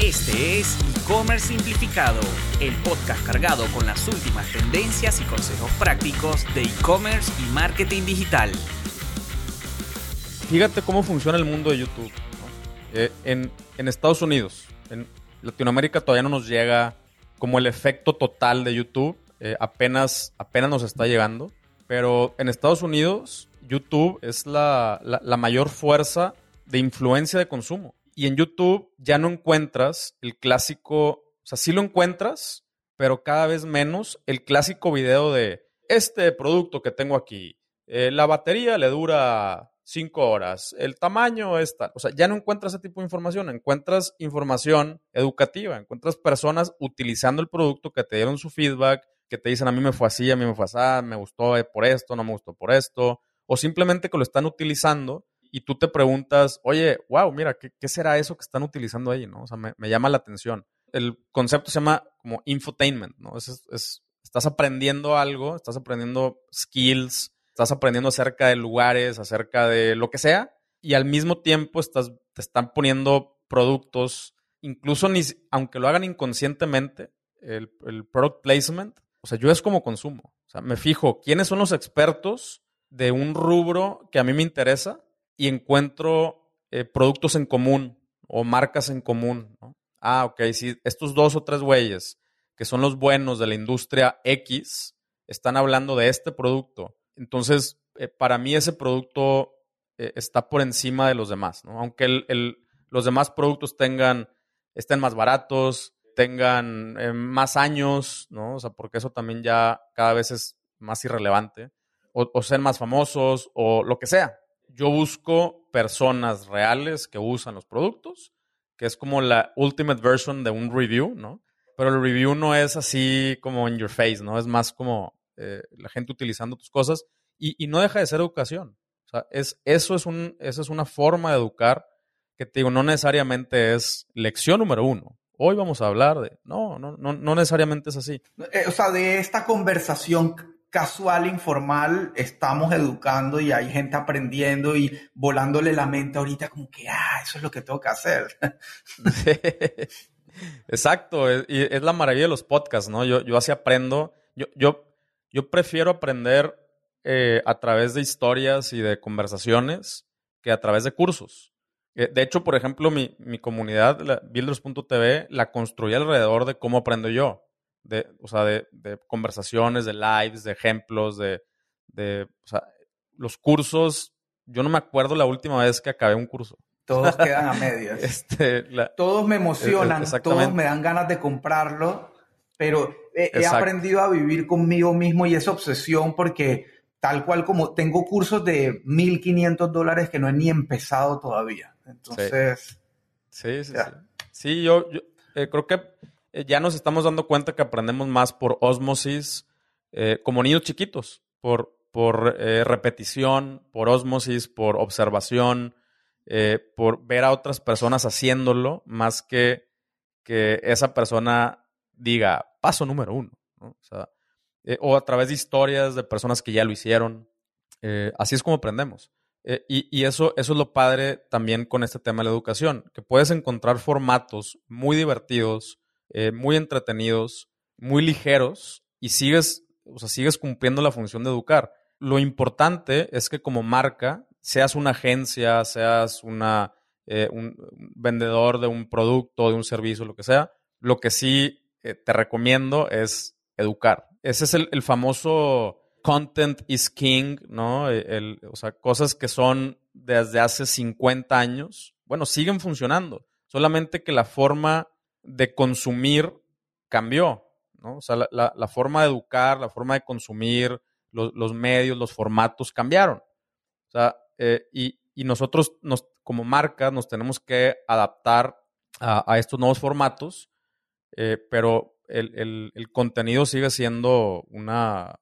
Este es E-Commerce Simplificado, el podcast cargado con las últimas tendencias y consejos prácticos de e-commerce y marketing digital. Fíjate cómo funciona el mundo de YouTube. Eh, en, Estados Unidos, en Latinoamérica todavía no nos llega como el efecto total de YouTube. Eh, apenas, apenas nos está llegando. Pero en Estados Unidos, YouTube es la, la mayor fuerza de influencia de consumo. Y en YouTube ya no encuentras el clásico, o sea, sí lo encuentras, pero cada vez menos el clásico video de este producto que tengo aquí. Eh, la batería le dura cinco horas, el tamaño es tal. O sea, ya no encuentras ese tipo de información, encuentras información educativa, encuentras personas utilizando el producto que te dieron su feedback, que te dicen a mí me fue así, a mí me fue así, me gustó por esto, no me gustó por esto, o simplemente que lo están utilizando y tú te preguntas, oye, wow, mira, ¿qué, será eso que están utilizando ahí? ¿no? O sea, me, llama la atención. El concepto se llama como infotainment, ¿no? Es, estás aprendiendo algo, estás aprendiendo skills, estás aprendiendo acerca de lugares, acerca de lo que sea, y al mismo tiempo estás, te están poniendo productos, incluso ni, aunque lo hagan inconscientemente, el, el product placement, o sea, yo es como consumo. O sea, me fijo quiénes son los expertos de un rubro que a mí me interesa y encuentro eh, productos en común o marcas en común. Ah, ok, si estos dos o tres güeyes que son los buenos de la industria X están hablando de este producto, entonces eh, para mí ese producto eh, está por encima de los demás, ¿no? Aunque los demás productos tengan, estén más baratos, tengan más años, ¿no? O sea, porque eso también ya cada vez es más irrelevante, o, o ser más famosos, o lo que sea, yo busco personas reales que usan los productos, que es como la ultimate version de un review, ¿no? Pero el review no es así como in your face, ¿no? Es más como eh, la gente utilizando tus cosas y, no deja de ser educación. O sea, es, eso, es un, eso es una forma de educar que te digo, no necesariamente es lección número uno. Hoy vamos a hablar de... No, no, no, no necesariamente es así. Eh, o sea, de esta conversación casual, informal, estamos educando y hay gente aprendiendo y volándole la mente ahorita como que, ah, eso es lo que tengo que hacer. Exacto, y es la maravilla de los podcasts, ¿no? Yo, yo así aprendo, yo, yo, prefiero aprender eh, a través de historias y de conversaciones que a través de cursos. Eh, de hecho, por ejemplo, mi, mi comunidad, Builders.tv, la construí alrededor de cómo aprendo yo de, o sea, de, conversaciones, de lives, de ejemplos, de, o sea, los cursos. Yo no me acuerdo la última vez que acabé un curso. Todos quedan a medias. Este, todos me emocionan, todos me dan ganas de comprarlo, pero he, aprendido a vivir conmigo mismo y esa obsesión porque tal cual como tengo cursos de 1.500 dólares que no he ni empezado todavía. Entonces... Sí, sí, sí. Sí, yo, yo eh, creo que ya nos estamos dando cuenta que aprendemos más por osmosis, eh, como niños chiquitos, por, por eh, repetición, por osmosis, por observación, por ver a otras personas haciéndolo, más que que esa persona diga paso número uno. O, a través de historias de personas que ya lo hicieron. así es como aprendemos. y, y eso, eso es lo padre también con este tema de la educación, que puedes encontrar formatos muy divertidos, eh, muy entretenidos, muy ligeros y sigues, o sea, sigues cumpliendo la función de educar. Lo importante es que como marca, seas una agencia, seas una, eh, un vendedor de un producto, de un servicio, lo que sea, lo que sí eh, te recomiendo es educar. Ese es el, famoso content is king, ¿no? o sea, cosas que son desde hace 50 años, bueno, siguen funcionando. Solamente que la forma de consumir cambió. O sea, la, forma de educar, la forma de consumir, los, medios, los formatos cambiaron. O sea, eh, y, nosotros nos, como marca nos tenemos que adaptar a, estos nuevos formatos, eh, pero el, contenido sigue siendo una,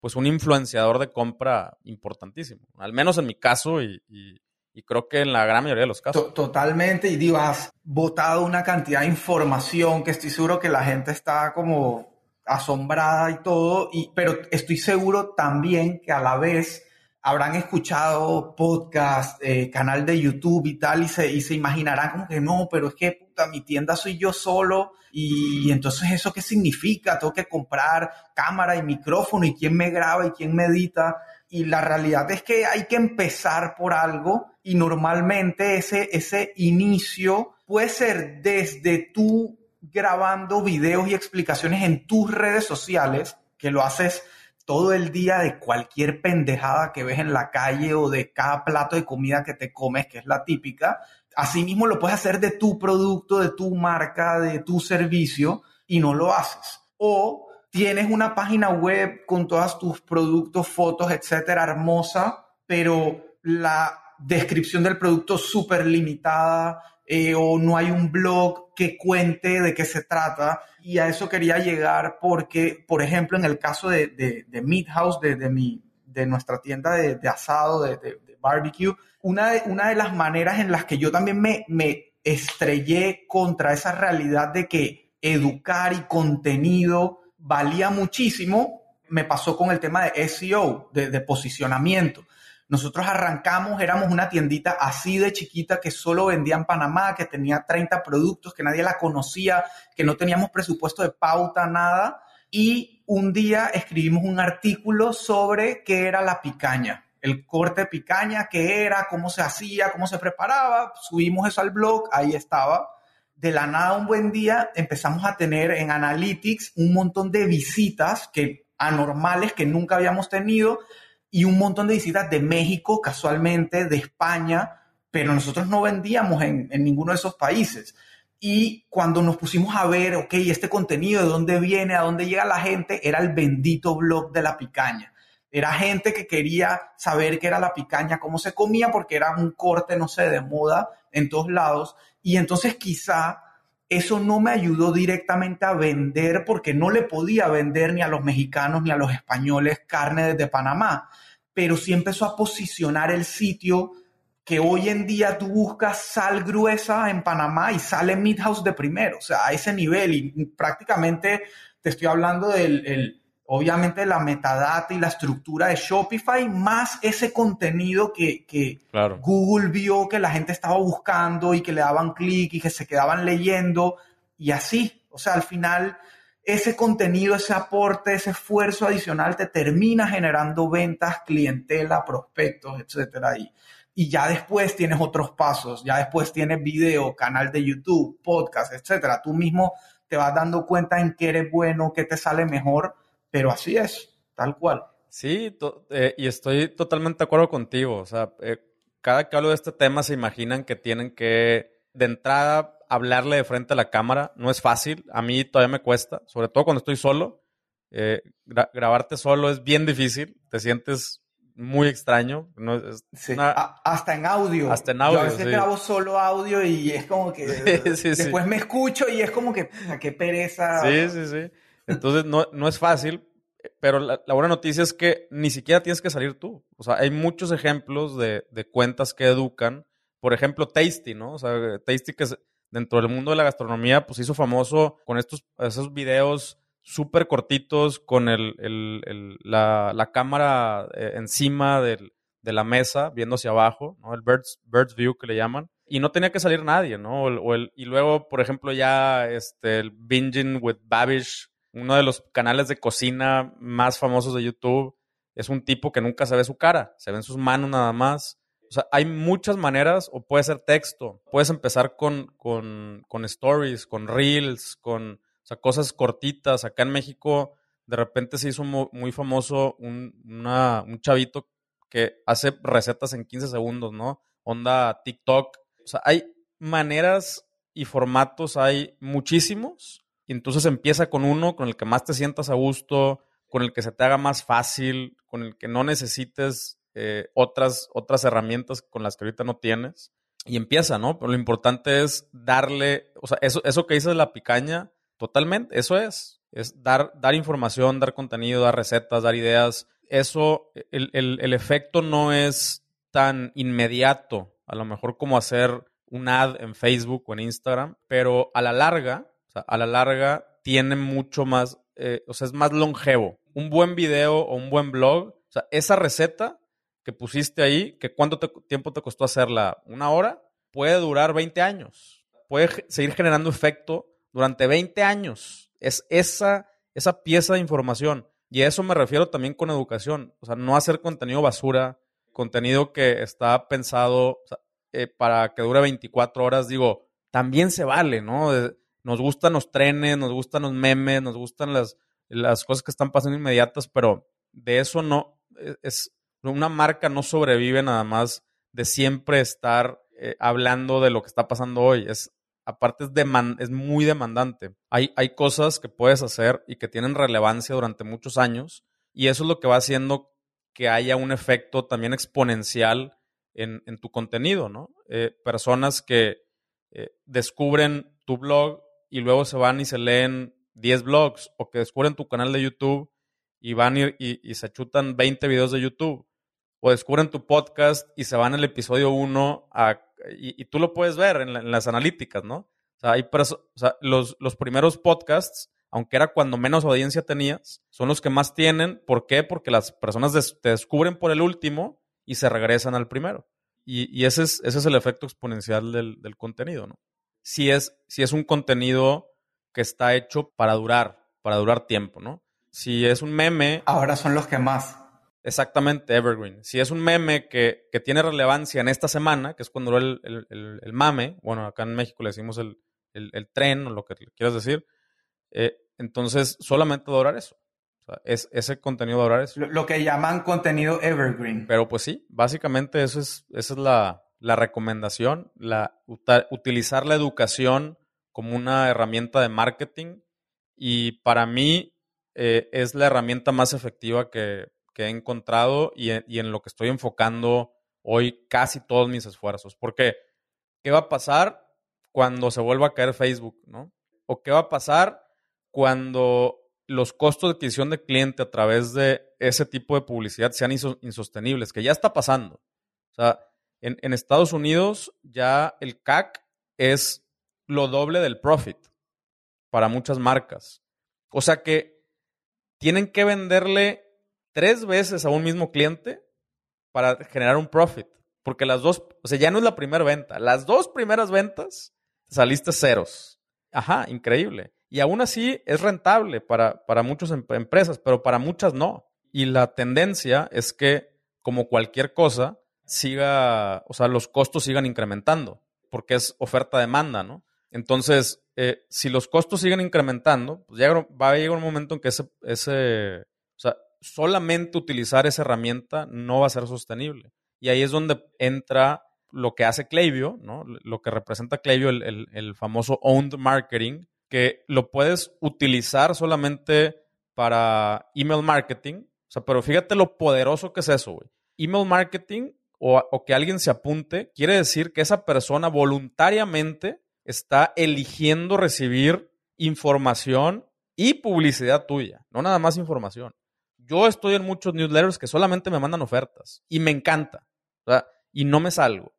pues un influenciador de compra importantísimo. Al menos en mi caso y y creo que en la gran mayoría de los casos. Totalmente, y digo, has botado una cantidad de información que estoy seguro que la gente está como asombrada y todo, y, pero estoy seguro también que a la vez habrán escuchado podcast, eh, canal de YouTube y tal, y se, y se imaginarán como que no, pero es que puta, mi tienda soy yo solo, y, entonces eso qué significa, tengo que comprar cámara y micrófono, y quién me graba y quién me edita. Y la realidad es que hay que empezar por algo, y normalmente ese, ese inicio puede ser desde tú grabando videos y explicaciones en tus redes sociales, que lo haces todo el día de cualquier pendejada que ves en la calle o de cada plato de comida que te comes, que es la típica. Asimismo lo puedes hacer de tu producto, de tu marca, de tu servicio y no lo haces. O tienes una página web con todos tus productos, fotos, etcétera, hermosa, pero la descripción del producto súper limitada, eh, o no hay un blog que cuente de qué se trata. Y a eso quería llegar porque, por ejemplo, en el caso de, de, Meat House, de, de, mi, de nuestra tienda de, asado, de, barbecue, una de, una de las maneras en las que yo también me, me estrellé contra esa realidad de que educar y contenido valía muchísimo, me pasó con el tema de SEO, de posicionamiento. Nosotros arrancamos, éramos una tiendita así de chiquita que solo vendía en Panamá, que tenía 30 productos, que nadie la conocía, que no teníamos presupuesto de pauta, nada. Y un día escribimos un artículo sobre qué era la picaña, el corte de picaña, qué era, cómo se hacía, cómo se preparaba. Subimos eso al blog, ahí estaba. De la nada, un buen día, empezamos a tener en Analytics un montón de visitas que anormales que nunca habíamos tenido y un montón de visitas de México, casualmente, de España, pero nosotros no vendíamos en, ninguno de esos países. Y cuando nos pusimos a ver, ok, este contenido, de dónde viene, a dónde llega la gente, era el bendito blog de la picaña. Era gente que quería saber qué era la picaña, cómo se comía, porque era un corte, no sé, de moda en todos lados. Y entonces quizá eso no me ayudó directamente a vender porque no le podía vender ni a los mexicanos ni a los españoles carne desde Panamá, pero sí empezó a posicionar el sitio que hoy en día tú buscas sal gruesa en Panamá y sale Meat House de primero, o sea, a ese nivel. Y prácticamente te estoy hablando del obviamente la metadata y la estructura de Shopify, más ese contenido que, Google vio que la gente estaba buscando y que le daban clic y que se quedaban leyendo y así. O sea, al final ese contenido, ese aporte, ese esfuerzo adicional te termina generando ventas, clientela, prospectos, etcétera. Y, y ya después tienes otros pasos, ya después tienes video, canal de YouTube, podcast, etcétera. Tú mismo te vas dando cuenta en qué eres bueno, qué te sale mejor pero así es, tal cual. Sí, eh, y estoy totalmente de acuerdo contigo. O sea, eh, cada que hablo de este tema se imaginan que tienen que, de entrada, hablarle de frente a la cámara. No es fácil, a mí todavía me cuesta, sobre todo cuando estoy solo. Eh, grabarte solo es bien difícil, te sientes muy extraño. No, hasta en audio. Hasta en audio. Yo a veces grabo solo audio y es como que después me escucho y es como que, qué pereza. Sí, sí, sí. Entonces no, no es fácil, pero la, buena noticia es que ni siquiera tienes que salir tú. O sea, hay muchos ejemplos de, de, cuentas que educan. Por ejemplo, Tasty, ¿no? O sea, Tasty que es, dentro del mundo de la gastronomía, pues hizo famoso con estos esos videos súper cortitos, con el, el, la, la, cámara eh, encima del, de la mesa, viendo hacia abajo, ¿no? El bird's, view que le llaman. Y no tenía que salir nadie, ¿no? O y luego, por ejemplo, ya este, el Binging with Babish, uno de los canales de cocina más famosos de YouTube, es un tipo que nunca se ve su cara, se ven sus manos nada más. O sea, hay muchas maneras, o puede ser texto. Puedes empezar con, con, con stories, con reels, con cosas cortitas. Acá en México, de repente se hizo muy, famoso un, un chavito que hace recetas en 15 segundos, ¿no? Onda TikTok. O sea, hay maneras y formatos, hay muchísimos entonces empieza con uno con el que más te sientas a gusto, con el que se te haga más fácil, con el que no necesites eh, otras, otras herramientas con las que ahorita no tienes. Y empieza, ¿no? Pero lo importante es darle, o sea, eso, eso que dices de la picaña, totalmente, eso es. Es dar, dar información, dar contenido, dar recetas, dar ideas. Eso, el, el, el efecto no es tan inmediato, a lo mejor como hacer un ad en Facebook o en Instagram, pero a la larga o sea, a la larga tiene mucho más, eh, o sea, es más longevo. Un buen video o un buen blog, o sea, esa receta que pusiste ahí, que cuánto tiempo te costó hacerla, una hora, puede durar 20 años. Puede seguir generando efecto durante 20 años. Es esa, esa pieza de información. Y a eso me refiero también con educación. O sea, no hacer contenido basura, contenido que está pensado eh, para que dure 24 horas. Digo, también se vale, ¿no? Nos gustan los trenes, nos gustan los memes, nos gustan las, las cosas que están pasando inmediatas, pero de eso no, e, es, una marca no sobrevive nada más de siempre estar eh, hablando de lo que está pasando hoy. Es, aparte es, es muy demandante. Hay, hay cosas que puedes hacer y que tienen relevancia durante muchos años y eso es lo que va haciendo que haya un efecto también exponencial en, tu contenido, ¿no? Eh, personas que eh, descubren tu blog y luego se van y se leen 10 blogs o que descubren tu canal de YouTube y van y, y, se chutan 20 videos de YouTube o descubren tu podcast y se van al episodio 1 y, tú lo puedes ver en, las analíticas, ¿no? O sea, hay los, los primeros podcasts, aunque era cuando menos audiencia tenías, son los que más tienen. ¿Por qué? Porque las personas te descubren por el último y se regresan al primero. Y, ese, es, ese es el efecto exponencial del, del contenido, ¿no? Si es, si es un contenido que está hecho para durar, para durar tiempo, ¿no? Si es un meme... Ahora son los que más. Exactamente, Evergreen. Si es un meme que, tiene relevancia en esta semana, que es cuando el, el, mame, bueno, acá en México le decimos el, tren o lo que quieras decir, eh, entonces solamente va a durar eso. O sea, es, ese contenido va a durar eso. Lo, que llaman contenido evergreen. Pero pues sí, básicamente eso es, esa es la, la recomendación, la, utilizar la educación como una herramienta de marketing y para mí eh, es la herramienta más efectiva que, he encontrado y, en lo que estoy enfocando hoy casi todos mis esfuerzos. Porque, ¿qué va a pasar cuando se vuelva a caer Facebook? ¿no? ¿O qué va a pasar cuando los costos de adquisición de cliente a través de ese tipo de publicidad sean insostenibles? Que ya está pasando. O sea, en, Estados Unidos ya el CAC es lo doble del profit para muchas marcas. O sea que tienen que venderle tres veces a un mismo cliente para generar un profit. Porque las dos, o sea, ya no es la primera venta. Las dos primeras ventas saliste ceros. Ajá, increíble. Y aún así es rentable para, para muchas em, empresas, pero para muchas no. Y la tendencia es que, como cualquier cosa, siga, o sea, los costos sigan incrementando, porque es oferta-demanda, ¿no? Entonces, eh, si los costos siguen incrementando, pues ya va a llegar un momento en que ese, ese, o sea, solamente utilizar esa herramienta no va a ser sostenible. Y ahí es donde entra lo que hace Klaviyo, ¿no? Lo que representa Klaviyo, el, el famoso owned marketing, que lo puedes utilizar solamente para email marketing. O sea, pero fíjate lo poderoso que es eso, güey. Email marketing o, que alguien se apunte, quiere decir que esa persona voluntariamente está eligiendo recibir información y publicidad tuya, no nada más información. Yo estoy en muchos newsletters que solamente me mandan ofertas y me encanta, y no me salgo.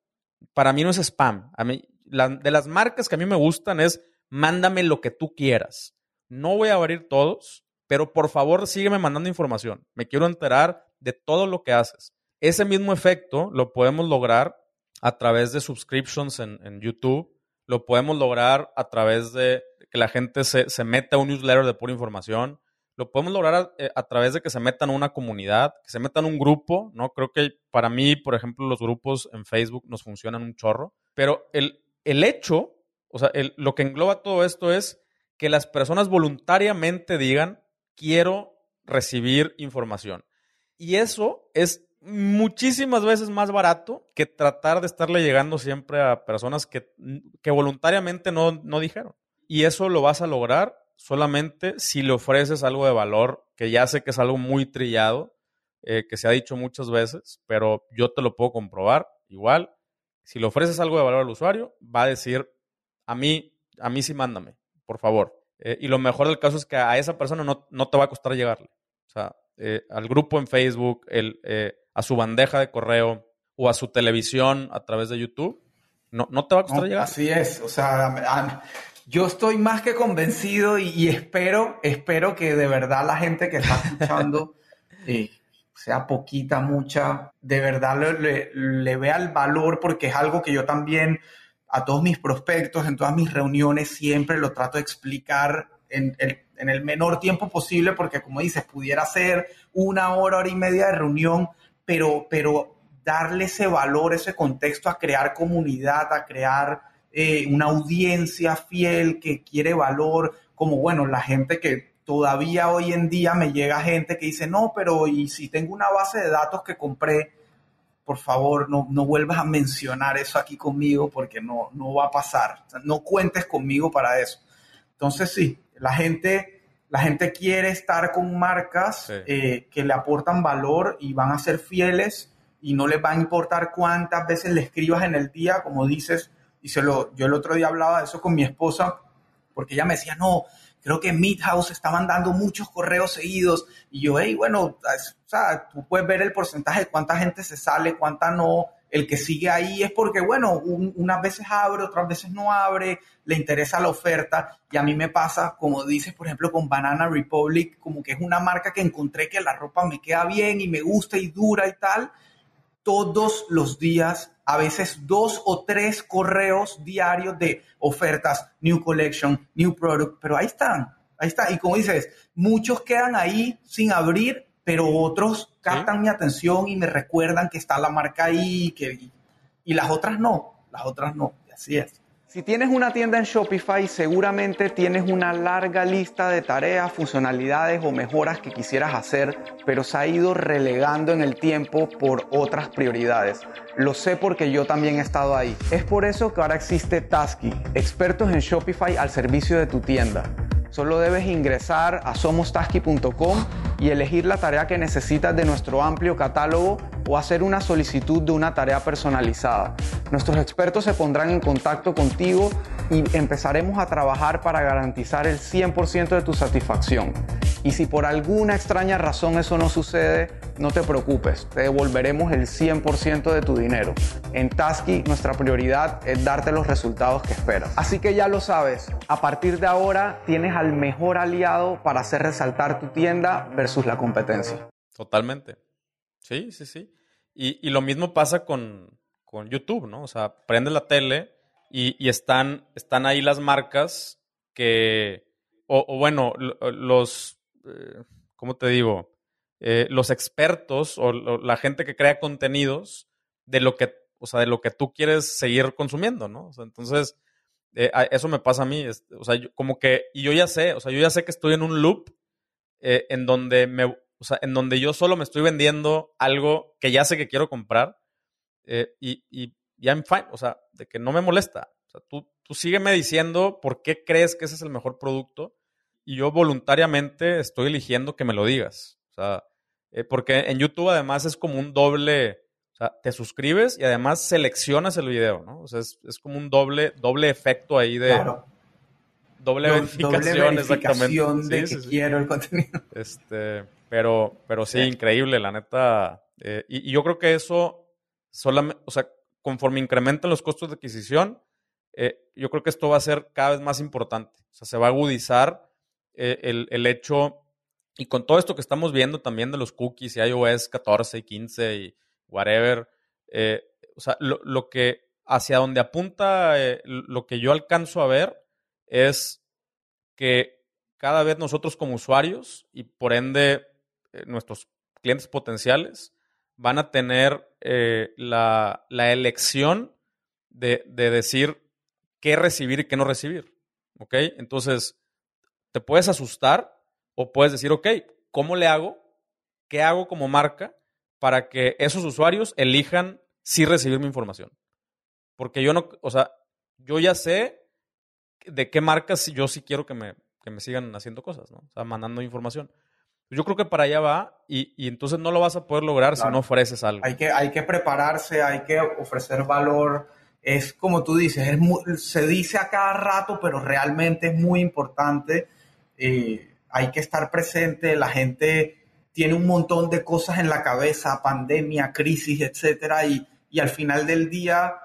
Para mí no es spam. A mí, de las marcas que a mí me gustan es mándame lo que tú quieras. No voy a abrir todos, pero por favor sígueme mandando información. Me quiero enterar de todo lo que haces. Ese mismo efecto lo podemos lograr a través de subscriptions en, YouTube, lo podemos lograr a través de que la gente se, meta a un newsletter de pura información, lo podemos lograr eh, a, través de que se metan a una comunidad, que se metan a un grupo, ¿no? Creo que para mí, por ejemplo, los grupos en Facebook nos funcionan un chorro, pero el, el hecho, o sea, lo que engloba todo esto es que las personas voluntariamente digan, quiero recibir información. Y eso es muchísimas veces más barato que tratar de estarle llegando siempre a personas que, que voluntariamente no, no dijeron. Y eso lo vas a lograr solamente si le ofreces algo de valor, que ya sé que es algo muy trillado, eh, que se ha dicho muchas veces, pero yo te lo puedo comprobar igual. Si le ofreces algo de valor al usuario, va a decir, a mí, a mí sí mándame, por favor. Eh, y lo mejor del caso es que a esa persona no, no te va a costar llegarle. O sea, eh, al grupo en Facebook, el, a su bandeja de correo o a su televisión a través de YouTube, no, no te va a costar llegar. Así es, o sea, yo estoy más que convencido y, espero, espero que de verdad la gente que está escuchando eh, sea poquita, mucha, de verdad le, le, vea el valor porque es algo que yo también a todos mis prospectos, en todas mis reuniones, siempre lo trato de explicar en el, en el menor tiempo posible porque como dices, pudiera ser una hora, hora y media de reunión, pero, pero darle ese valor, ese contexto a crear comunidad, a crear eh, una audiencia fiel que quiere valor, como bueno, la gente que todavía hoy en día me llega gente que dice, no, pero y si tengo una base de datos que compré, por favor, no, no vuelvas a mencionar eso aquí conmigo porque no, no va a pasar. no cuentes conmigo para eso. Entonces, sí, la gente, la gente quiere estar con marcas eh, que le aportan valor y van a ser fieles y no les va a importar cuántas veces le escribas en el día, como dices, y se lo, yo el otro día hablaba de eso con mi esposa, porque ella me decía, no, creo que Midhouse está mandando muchos correos seguidos. Y yo, hey, bueno, o sea, tú puedes ver el porcentaje de cuánta gente se sale, cuánta no. El que sigue ahí es porque, bueno, unas veces abre, otras veces no abre, le interesa la oferta. Y a mí me pasa, como dices, por ejemplo, con Banana Republic, como que es una marca que encontré que la ropa me queda bien y me gusta y dura y tal. Todos los días a veces dos o tres correos diarios de ofertas, new collection, new product, pero ahí están, ahí está. Y como dices, muchos quedan ahí sin abrir, pero otros captan mi atención y me recuerdan que está la marca ahí que, y las otras no, las otras no, y así es. Si tienes una tienda en Shopify, seguramente tienes una larga lista de tareas, funcionalidades o mejoras que quisieras hacer, pero se ha ido relegando en el tiempo por otras prioridades. Lo sé porque yo también he estado ahí. Es por eso que ahora existe Tasky, expertos en Shopify al servicio de tu tienda. Solo debes ingresar a somostasky.com y elegir la tarea que necesitas de nuestro amplio catálogo o hacer una solicitud de una tarea personalizada. Nuestros expertos se pondrán en contacto contigo y empezaremos a trabajar para garantizar el 100% de tu satisfacción. Y si por alguna extraña razón eso no sucede, no te preocupes, te devolveremos el 100% de tu dinero. En Tasky nuestra prioridad es darte los resultados que esperas. Así que ya lo sabes, a partir de ahora tienes al mejor aliado para hacer resaltar tu tienda la competencia. Totalmente. Sí, sí, sí. Y, lo mismo pasa con, YouTube, ¿no? O sea, prende la tele y, están, están ahí las marcas que, o, bueno, los, eh, ¿cómo te digo? Eh, los expertos o, la gente que crea contenidos de lo que, o sea, de lo que tú quieres seguir consumiendo, ¿no? O sea, entonces, eh, eso me pasa a mí, o sea, como que, y yo ya sé, o sea, yo ya sé que estoy en un loop en donde me, o sea, en donde yo solo me estoy vendiendo algo que ya sé que quiero comprar eh, y, y ya I'm fine, o sea, de que no me molesta. O sea, tú, tú sígueme diciendo por qué crees que ese es el mejor producto y yo voluntariamente estoy eligiendo que me lo digas. O sea, eh, porque en YouTube además es como un doble, o sea, te suscribes y además seleccionas el video, ¿no? O sea, es, es como un doble, doble efecto ahí de... Claro. Doble, verificación, exactamente. de que quiero el contenido. Este, pero, pero sí, increíble, la neta. Eh, y, yo creo que eso, solamente, o sea, conforme incrementan los costos de adquisición, eh, yo creo que esto va a ser cada vez más importante. O sea, se va a agudizar eh, el, el, hecho, y con todo esto que estamos viendo también de los cookies y iOS 14 y 15 y whatever, o sea, lo, lo, que, hacia donde apunta, lo que yo alcanzo a ver es que cada vez nosotros como usuarios y por ende eh, nuestros clientes potenciales van a tener eh, la, elección de, decir qué recibir y qué no recibir. ¿Ok? Entonces, te puedes asustar o puedes decir, ok, ¿cómo le hago? ¿Qué hago como marca para que esos usuarios elijan si recibir mi información? Porque yo no, o sea, yo ya sé de qué marcas yo sí quiero que me, que me sigan haciendo cosas, ¿no? O sea, mandando información. Yo creo que para allá va y, entonces no lo vas a poder lograr si no ofreces algo. Hay que, hay que prepararse, hay que ofrecer valor. Es como tú dices, es se dice a cada rato, pero realmente es muy importante. Eh, hay que estar presente, la gente tiene un montón de cosas en la cabeza, pandemia, crisis, etcétera, y, y al final del día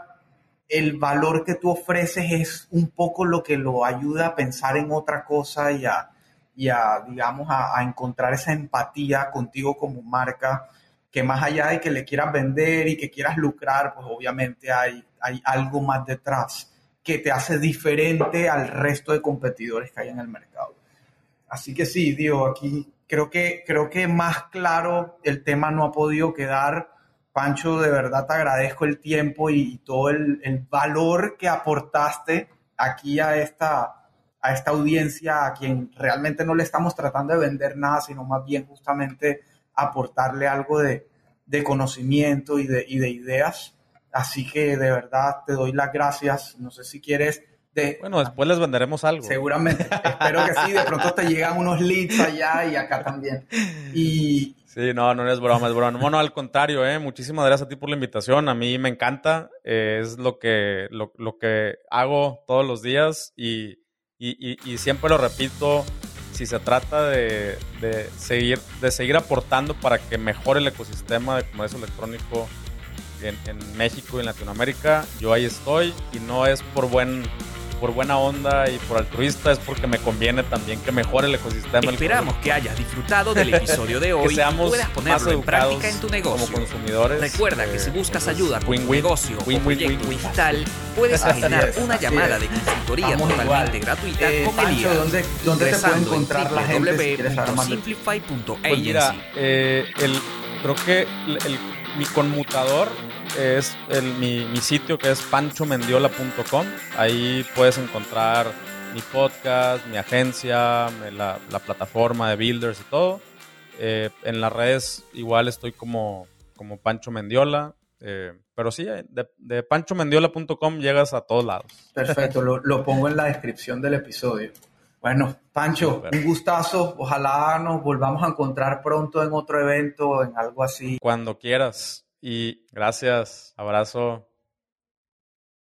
el valor que tú ofreces es un poco lo que lo ayuda a pensar en otra cosa y a, y a, digamos, a, encontrar esa empatía contigo como marca. que más allá de que le quieras vender y que quieras lucrar, pues obviamente hay, hay algo más detrás que te hace diferente al resto de competidores que hay en el mercado. Así que sí, digo, aquí creo que, creo que más claro el tema no ha podido quedar. Pancho, de verdad te agradezco el tiempo y todo el, el valor que aportaste aquí a esta, a esta audiencia, a quien realmente no le estamos tratando de vender nada, sino más bien justamente aportarle algo de, de conocimiento y de, y de ideas. Así que de verdad te doy las gracias. No sé si quieres bueno, después les venderemos algo. Seguramente. Espero que sí. De pronto te llegan unos leads allá y acá también. Y... Sí, no, no es broma, es broma. No, no, al contrario, ¿eh? Muchísimas gracias a ti por la invitación. A mí me encanta. Eh, es lo que, lo, que hago todos los días y, y, siempre lo repito. Si se trata de, seguir, de seguir aportando para que mejore el ecosistema de comercio electrónico en, en México y en Latinoamérica, yo ahí estoy y no es por buen por buena onda y por altruista, es porque me conviene también que mejore el ecosistema. Esperamos que hayas disfrutado del episodio de hoy y puedas ponerlo en práctica en tu negocio. Como consumidores. Recuerda que si buscas eh, ayuda con tu negocio o proyecto digital, puedes agendar una llamada de consultoría totalmente gratuita eh, con Elías. ¿dónde, ¿dónde te puede encontrar la gente Pues mira, eh, el, creo que el, mi conmutador es mi, sitio que es panchomendiola.com. Ahí puedes encontrar mi podcast, mi agencia, la, plataforma de builders y todo. Eh, en las redes igual estoy como, como Pancho Mendiola. Eh, pero sí, de, de panchomendiola.com llegas a todos lados. Perfecto, lo, lo, pongo en la descripción del episodio. Bueno, Pancho, un gustazo. Ojalá nos volvamos a encontrar pronto en otro evento, en algo así. Cuando quieras. Y gracias, abrazo.